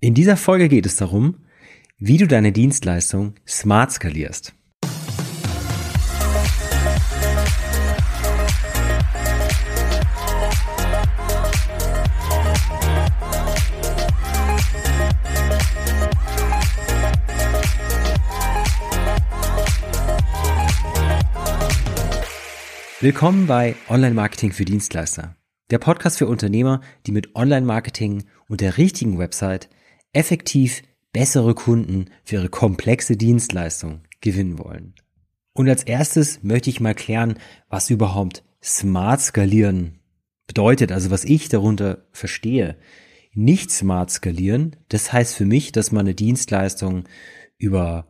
In dieser Folge geht es darum, wie du deine Dienstleistung smart skalierst. Willkommen bei Online Marketing für Dienstleister, der Podcast für Unternehmer, die mit Online Marketing und der richtigen Website effektiv bessere Kunden für ihre komplexe Dienstleistung gewinnen wollen. Und als erstes möchte ich mal klären, was überhaupt Smart Skalieren bedeutet, also was ich darunter verstehe. Nicht smart skalieren, das heißt für mich, dass man eine Dienstleistung über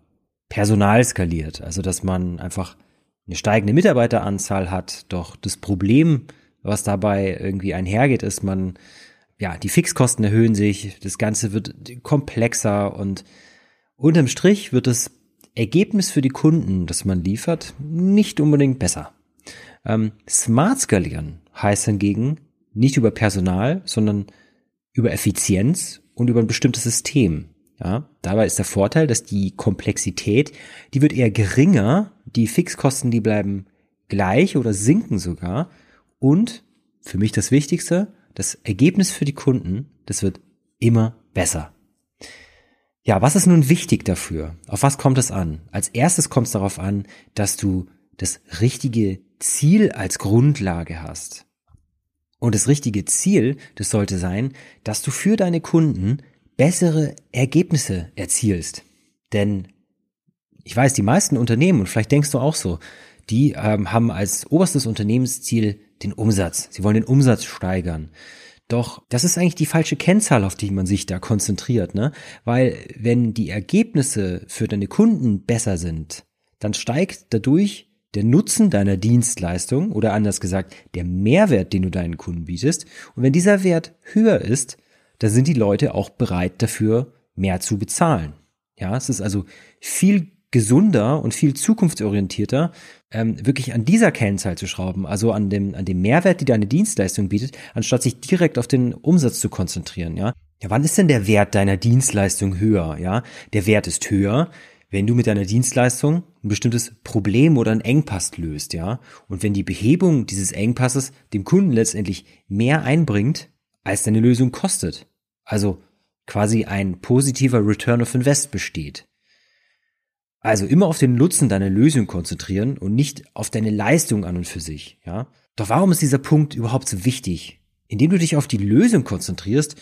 Personal skaliert, also dass man einfach eine steigende Mitarbeiteranzahl hat, doch das Problem, was dabei irgendwie einhergeht, ist, man ja, die Fixkosten erhöhen sich, das Ganze wird komplexer und unterm Strich wird das Ergebnis für die Kunden, das man liefert, nicht unbedingt besser. Ähm, Smart skalieren heißt hingegen nicht über Personal, sondern über Effizienz und über ein bestimmtes System. Ja, dabei ist der Vorteil, dass die Komplexität, die wird eher geringer, die Fixkosten, die bleiben gleich oder sinken sogar und für mich das Wichtigste, das Ergebnis für die Kunden, das wird immer besser. Ja, was ist nun wichtig dafür? Auf was kommt es an? Als erstes kommt es darauf an, dass du das richtige Ziel als Grundlage hast. Und das richtige Ziel, das sollte sein, dass du für deine Kunden bessere Ergebnisse erzielst. Denn ich weiß, die meisten Unternehmen, und vielleicht denkst du auch so, die ähm, haben als oberstes Unternehmensziel den Umsatz. Sie wollen den Umsatz steigern. Doch das ist eigentlich die falsche Kennzahl, auf die man sich da konzentriert, ne? Weil wenn die Ergebnisse für deine Kunden besser sind, dann steigt dadurch der Nutzen deiner Dienstleistung oder anders gesagt, der Mehrwert, den du deinen Kunden bietest. Und wenn dieser Wert höher ist, dann sind die Leute auch bereit dafür, mehr zu bezahlen. Ja, es ist also viel gesunder und viel zukunftsorientierter, ähm, wirklich an dieser Kennzahl zu schrauben, also an dem, an dem Mehrwert, die deine Dienstleistung bietet, anstatt sich direkt auf den Umsatz zu konzentrieren, ja. Ja, wann ist denn der Wert deiner Dienstleistung höher, ja? Der Wert ist höher, wenn du mit deiner Dienstleistung ein bestimmtes Problem oder einen Engpass löst, ja? Und wenn die Behebung dieses Engpasses dem Kunden letztendlich mehr einbringt, als deine Lösung kostet. Also quasi ein positiver Return of Invest besteht. Also immer auf den Nutzen deiner Lösung konzentrieren und nicht auf deine Leistung an und für sich, ja. Doch warum ist dieser Punkt überhaupt so wichtig? Indem du dich auf die Lösung konzentrierst,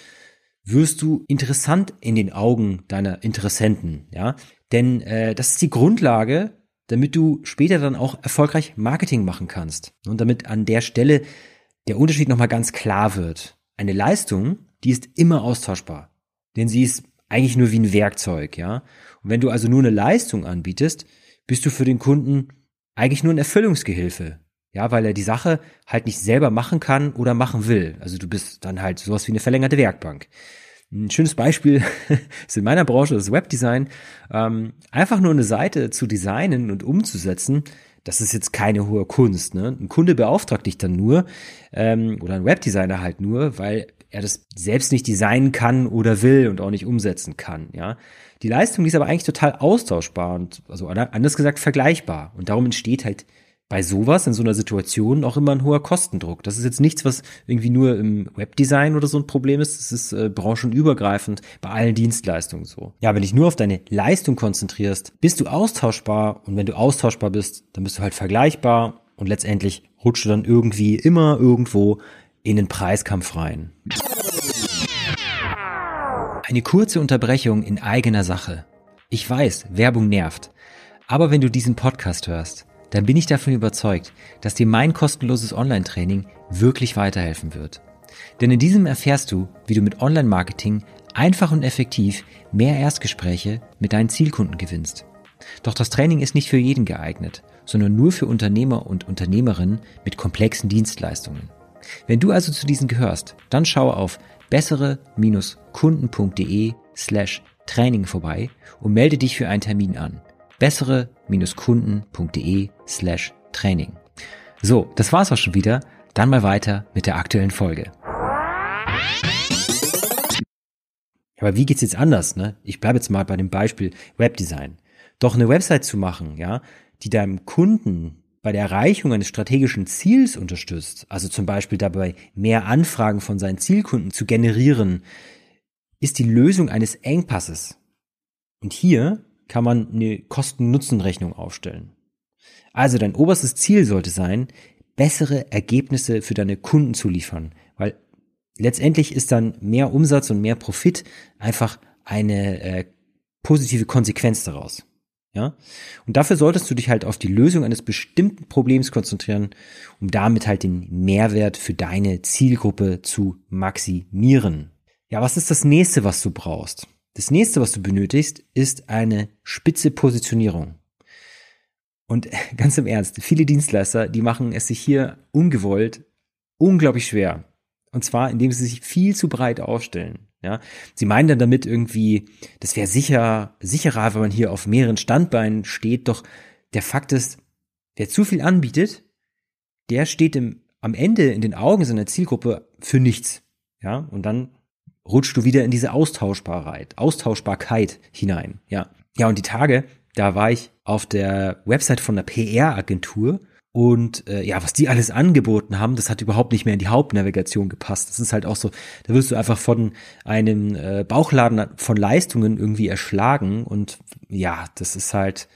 wirst du interessant in den Augen deiner Interessenten, ja. Denn äh, das ist die Grundlage, damit du später dann auch erfolgreich Marketing machen kannst. Und damit an der Stelle der Unterschied nochmal ganz klar wird. Eine Leistung, die ist immer austauschbar. Denn sie ist eigentlich nur wie ein Werkzeug, ja. Und wenn du also nur eine Leistung anbietest, bist du für den Kunden eigentlich nur ein Erfüllungsgehilfe. Ja, weil er die Sache halt nicht selber machen kann oder machen will. Also du bist dann halt sowas wie eine verlängerte Werkbank. Ein schönes Beispiel ist in meiner Branche das Webdesign. Ähm, einfach nur eine Seite zu designen und umzusetzen, das ist jetzt keine hohe Kunst. Ne? Ein Kunde beauftragt dich dann nur ähm, oder ein Webdesigner halt nur, weil er das selbst nicht designen kann oder will und auch nicht umsetzen kann, ja. Die Leistung die ist aber eigentlich total austauschbar und, also anders gesagt, vergleichbar. Und darum entsteht halt bei sowas, in so einer Situation, auch immer ein hoher Kostendruck. Das ist jetzt nichts, was irgendwie nur im Webdesign oder so ein Problem ist. Das ist äh, branchenübergreifend bei allen Dienstleistungen so. Ja, wenn dich nur auf deine Leistung konzentrierst, bist du austauschbar und wenn du austauschbar bist, dann bist du halt vergleichbar und letztendlich rutscht du dann irgendwie immer irgendwo in den Preiskampf rein. Eine kurze Unterbrechung in eigener Sache. Ich weiß, Werbung nervt. Aber wenn du diesen Podcast hörst, dann bin ich davon überzeugt, dass dir mein kostenloses Online-Training wirklich weiterhelfen wird. Denn in diesem erfährst du, wie du mit Online-Marketing einfach und effektiv mehr Erstgespräche mit deinen Zielkunden gewinnst. Doch das Training ist nicht für jeden geeignet, sondern nur für Unternehmer und Unternehmerinnen mit komplexen Dienstleistungen. Wenn du also zu diesen gehörst, dann schau auf bessere-kunden.de slash Training vorbei und melde dich für einen Termin an. bessere-kunden.de slash Training. So, das war's auch schon wieder. Dann mal weiter mit der aktuellen Folge. Aber wie geht's jetzt anders, ne? Ich bleibe jetzt mal bei dem Beispiel Webdesign. Doch eine Website zu machen, ja, die deinem Kunden bei der Erreichung eines strategischen Ziels unterstützt, also zum Beispiel dabei mehr Anfragen von seinen Zielkunden zu generieren, ist die Lösung eines Engpasses. Und hier kann man eine Kosten-Nutzen-Rechnung aufstellen. Also dein oberstes Ziel sollte sein, bessere Ergebnisse für deine Kunden zu liefern, weil letztendlich ist dann mehr Umsatz und mehr Profit einfach eine äh, positive Konsequenz daraus. Ja? Und dafür solltest du dich halt auf die Lösung eines bestimmten Problems konzentrieren, um damit halt den Mehrwert für deine Zielgruppe zu maximieren. Ja, was ist das nächste, was du brauchst? Das nächste, was du benötigst, ist eine spitze Positionierung. Und ganz im Ernst, viele Dienstleister, die machen es sich hier ungewollt unglaublich schwer. Und zwar, indem sie sich viel zu breit aufstellen. Ja, sie meinen dann damit irgendwie, das wäre sicher, sicherer, wenn man hier auf mehreren Standbeinen steht. Doch der Fakt ist, wer zu viel anbietet, der steht im, am Ende in den Augen seiner Zielgruppe für nichts. Ja, und dann rutscht du wieder in diese Austauschbarkeit, Austauschbarkeit hinein. Ja. Ja, und die Tage, da war ich auf der Website von einer PR-Agentur und äh, ja, was die alles angeboten haben, das hat überhaupt nicht mehr in die Hauptnavigation gepasst. Das ist halt auch so, da wirst du einfach von einem äh, Bauchladen von Leistungen irgendwie erschlagen. Und ja, das ist halt,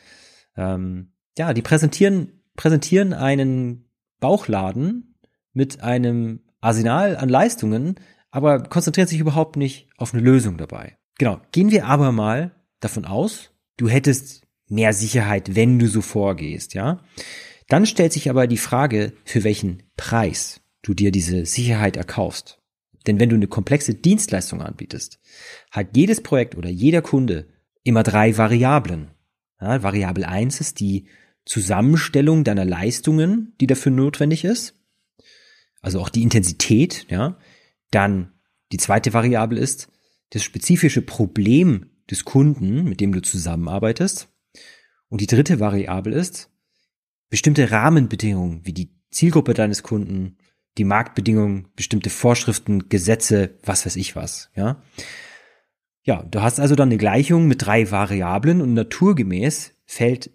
ähm, ja, die präsentieren, präsentieren einen Bauchladen mit einem Arsenal an Leistungen, aber konzentrieren sich überhaupt nicht auf eine Lösung dabei. Genau. Gehen wir aber mal davon aus, du hättest mehr Sicherheit, wenn du so vorgehst, ja. Dann stellt sich aber die Frage, für welchen Preis du dir diese Sicherheit erkaufst. Denn wenn du eine komplexe Dienstleistung anbietest, hat jedes Projekt oder jeder Kunde immer drei Variablen. Ja, Variable eins ist die Zusammenstellung deiner Leistungen, die dafür notwendig ist. Also auch die Intensität, ja. Dann die zweite Variable ist das spezifische Problem des Kunden, mit dem du zusammenarbeitest. Und die dritte Variable ist bestimmte Rahmenbedingungen wie die Zielgruppe deines Kunden, die Marktbedingungen, bestimmte Vorschriften, Gesetze, was weiß ich was, ja. Ja, du hast also dann eine Gleichung mit drei Variablen und naturgemäß fällt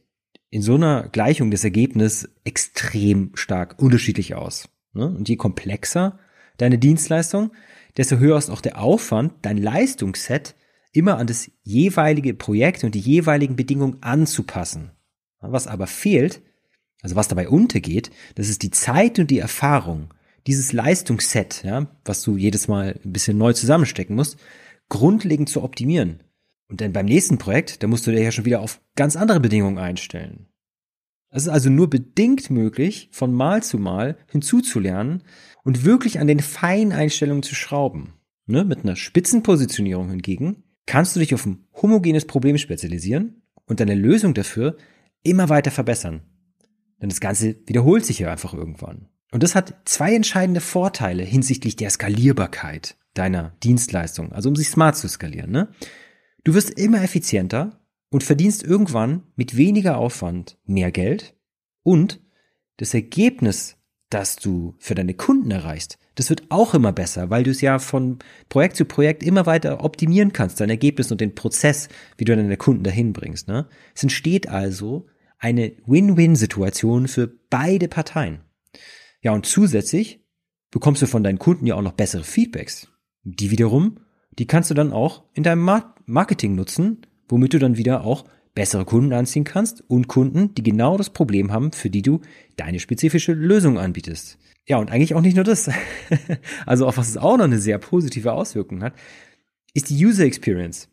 in so einer Gleichung das Ergebnis extrem stark unterschiedlich aus. Ne? Und je komplexer deine Dienstleistung, desto höher ist auch der Aufwand, dein Leistungsset immer an das jeweilige Projekt und die jeweiligen Bedingungen anzupassen. Was aber fehlt, also was dabei untergeht, das ist die Zeit und die Erfahrung, dieses Leistungsset, ja, was du jedes Mal ein bisschen neu zusammenstecken musst, grundlegend zu optimieren. Und dann beim nächsten Projekt, da musst du dir ja schon wieder auf ganz andere Bedingungen einstellen. Es ist also nur bedingt möglich, von Mal zu Mal hinzuzulernen und wirklich an den feinen Einstellungen zu schrauben. Ne? Mit einer Spitzenpositionierung hingegen kannst du dich auf ein homogenes Problem spezialisieren und deine Lösung dafür immer weiter verbessern. Denn das Ganze wiederholt sich ja einfach irgendwann. Und das hat zwei entscheidende Vorteile hinsichtlich der Skalierbarkeit deiner Dienstleistung, also um sich smart zu skalieren. Ne? Du wirst immer effizienter und verdienst irgendwann mit weniger Aufwand mehr Geld und das Ergebnis, das du für deine Kunden erreichst, das wird auch immer besser, weil du es ja von Projekt zu Projekt immer weiter optimieren kannst, dein Ergebnis und den Prozess, wie du deine Kunden dahin bringst. Ne? Es entsteht also eine Win-Win-Situation für beide Parteien. Ja, und zusätzlich bekommst du von deinen Kunden ja auch noch bessere Feedbacks. Die wiederum, die kannst du dann auch in deinem Marketing nutzen, womit du dann wieder auch bessere Kunden anziehen kannst und Kunden, die genau das Problem haben, für die du deine spezifische Lösung anbietest. Ja, und eigentlich auch nicht nur das. also auch was es auch noch eine sehr positive Auswirkung hat, ist die User Experience.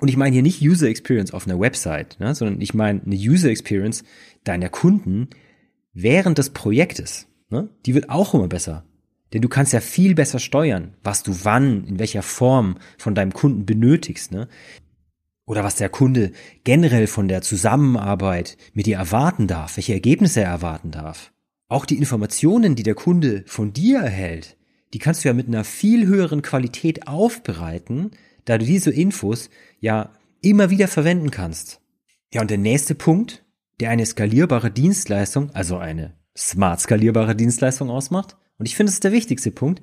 Und ich meine hier nicht User Experience auf einer Website, ne, sondern ich meine eine User Experience deiner Kunden während des Projektes. Ne, die wird auch immer besser. Denn du kannst ja viel besser steuern, was du wann, in welcher Form von deinem Kunden benötigst. Ne? Oder was der Kunde generell von der Zusammenarbeit mit dir erwarten darf, welche Ergebnisse er erwarten darf. Auch die Informationen, die der Kunde von dir erhält, die kannst du ja mit einer viel höheren Qualität aufbereiten, da du diese Infos ja immer wieder verwenden kannst. Ja, und der nächste Punkt, der eine skalierbare Dienstleistung, also eine smart skalierbare Dienstleistung ausmacht, und ich finde, es ist der wichtigste Punkt,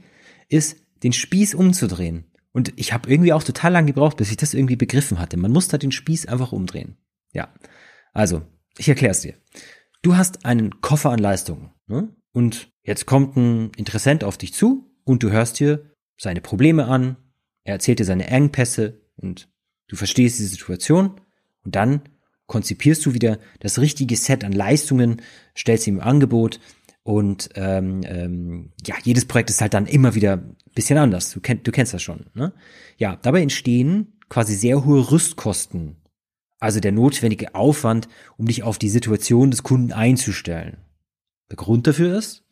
ist, den Spieß umzudrehen Und ich habe irgendwie auch total lange gebraucht, bis ich das irgendwie begriffen hatte. Man muss da den Spieß einfach umdrehen. Ja. Also, ich erkläre es dir. Du hast einen Koffer an Leistungen. Ne? Und jetzt kommt ein Interessent auf dich zu und du hörst dir seine Probleme an, er erzählt dir seine Engpässe und du verstehst die Situation und dann konzipierst du wieder das richtige Set an Leistungen, stellst ihm im Angebot und ähm, ähm, ja, jedes Projekt ist halt dann immer wieder ein bisschen anders. Du, kenn, du kennst das schon. Ne? Ja, dabei entstehen quasi sehr hohe Rüstkosten also der notwendige Aufwand, um dich auf die Situation des Kunden einzustellen. Der Grund dafür ist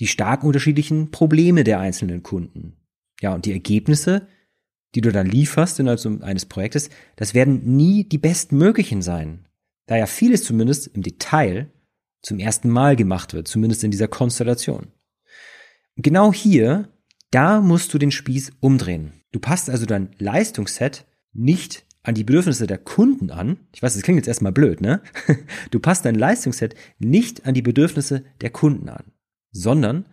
die stark unterschiedlichen Probleme der einzelnen Kunden. Ja, und die Ergebnisse, die du dann lieferst innerhalb so eines Projektes, das werden nie die bestmöglichen sein. Da ja vieles zumindest im Detail zum ersten Mal gemacht wird, zumindest in dieser Konstellation. genau hier, da musst du den Spieß umdrehen. Du passt also dein Leistungsset nicht an die Bedürfnisse der Kunden an. Ich weiß, das klingt jetzt erstmal blöd, ne? Du passt dein Leistungsset nicht an die Bedürfnisse der Kunden an, sondern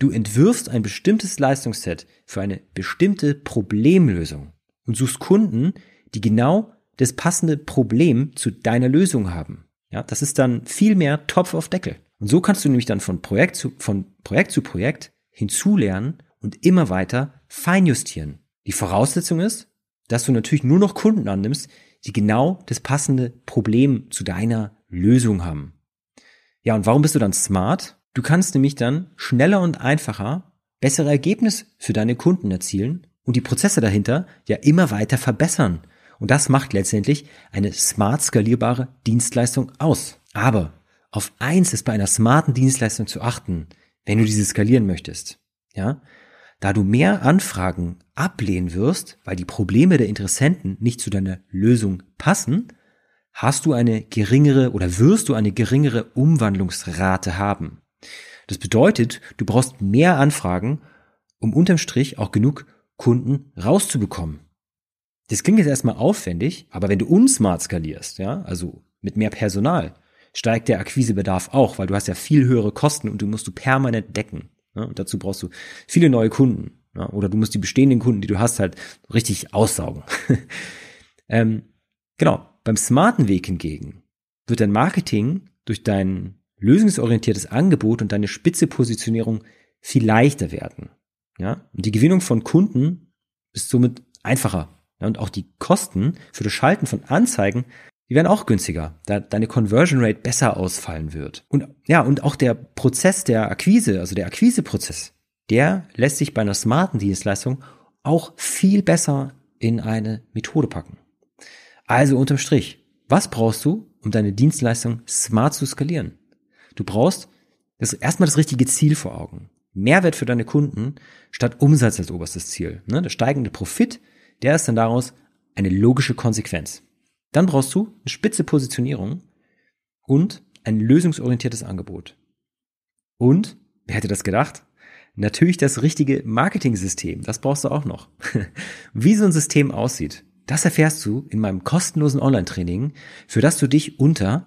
du entwirfst ein bestimmtes Leistungsset für eine bestimmte Problemlösung und suchst Kunden, die genau das passende Problem zu deiner Lösung haben. Ja, das ist dann viel mehr Topf auf Deckel. Und so kannst du nämlich dann von Projekt zu, von Projekt zu Projekt hinzulernen und immer weiter feinjustieren. Die Voraussetzung ist, dass du natürlich nur noch Kunden annimmst, die genau das passende Problem zu deiner Lösung haben. Ja, und warum bist du dann smart? Du kannst nämlich dann schneller und einfacher bessere Ergebnisse für deine Kunden erzielen und die Prozesse dahinter ja immer weiter verbessern. Und das macht letztendlich eine smart skalierbare Dienstleistung aus. Aber auf eins ist bei einer smarten Dienstleistung zu achten, wenn du diese skalieren möchtest. Ja, da du mehr Anfragen ablehnen wirst, weil die Probleme der Interessenten nicht zu deiner Lösung passen, hast du eine geringere oder wirst du eine geringere Umwandlungsrate haben. Das bedeutet, du brauchst mehr Anfragen, um unterm Strich auch genug Kunden rauszubekommen. Das klingt jetzt erstmal aufwendig, aber wenn du unsmart skalierst, ja, also mit mehr Personal, steigt der Akquisebedarf auch, weil du hast ja viel höhere Kosten und du musst du permanent decken. Ja, und dazu brauchst du viele neue Kunden. Ja, oder du musst die bestehenden Kunden, die du hast, halt richtig aussaugen. ähm, genau. Beim smarten Weg hingegen wird dein Marketing durch dein lösungsorientiertes Angebot und deine spitze Positionierung viel leichter werden. Ja, und die Gewinnung von Kunden ist somit einfacher. Ja, und auch die Kosten für das Schalten von Anzeigen die werden auch günstiger, da deine Conversion Rate besser ausfallen wird. Und ja, und auch der Prozess der Akquise, also der Akquiseprozess, der lässt sich bei einer smarten Dienstleistung auch viel besser in eine Methode packen. Also unterm Strich, was brauchst du, um deine Dienstleistung smart zu skalieren? Du brauchst das, erstmal das richtige Ziel vor Augen. Mehrwert für deine Kunden statt Umsatz als oberstes Ziel. Ne, der steigende Profit, der ist dann daraus eine logische Konsequenz. Dann brauchst du eine spitze Positionierung und ein lösungsorientiertes Angebot. Und, wer hätte das gedacht? Natürlich das richtige Marketing-System. Das brauchst du auch noch. Wie so ein System aussieht, das erfährst du in meinem kostenlosen Online-Training, für das du dich unter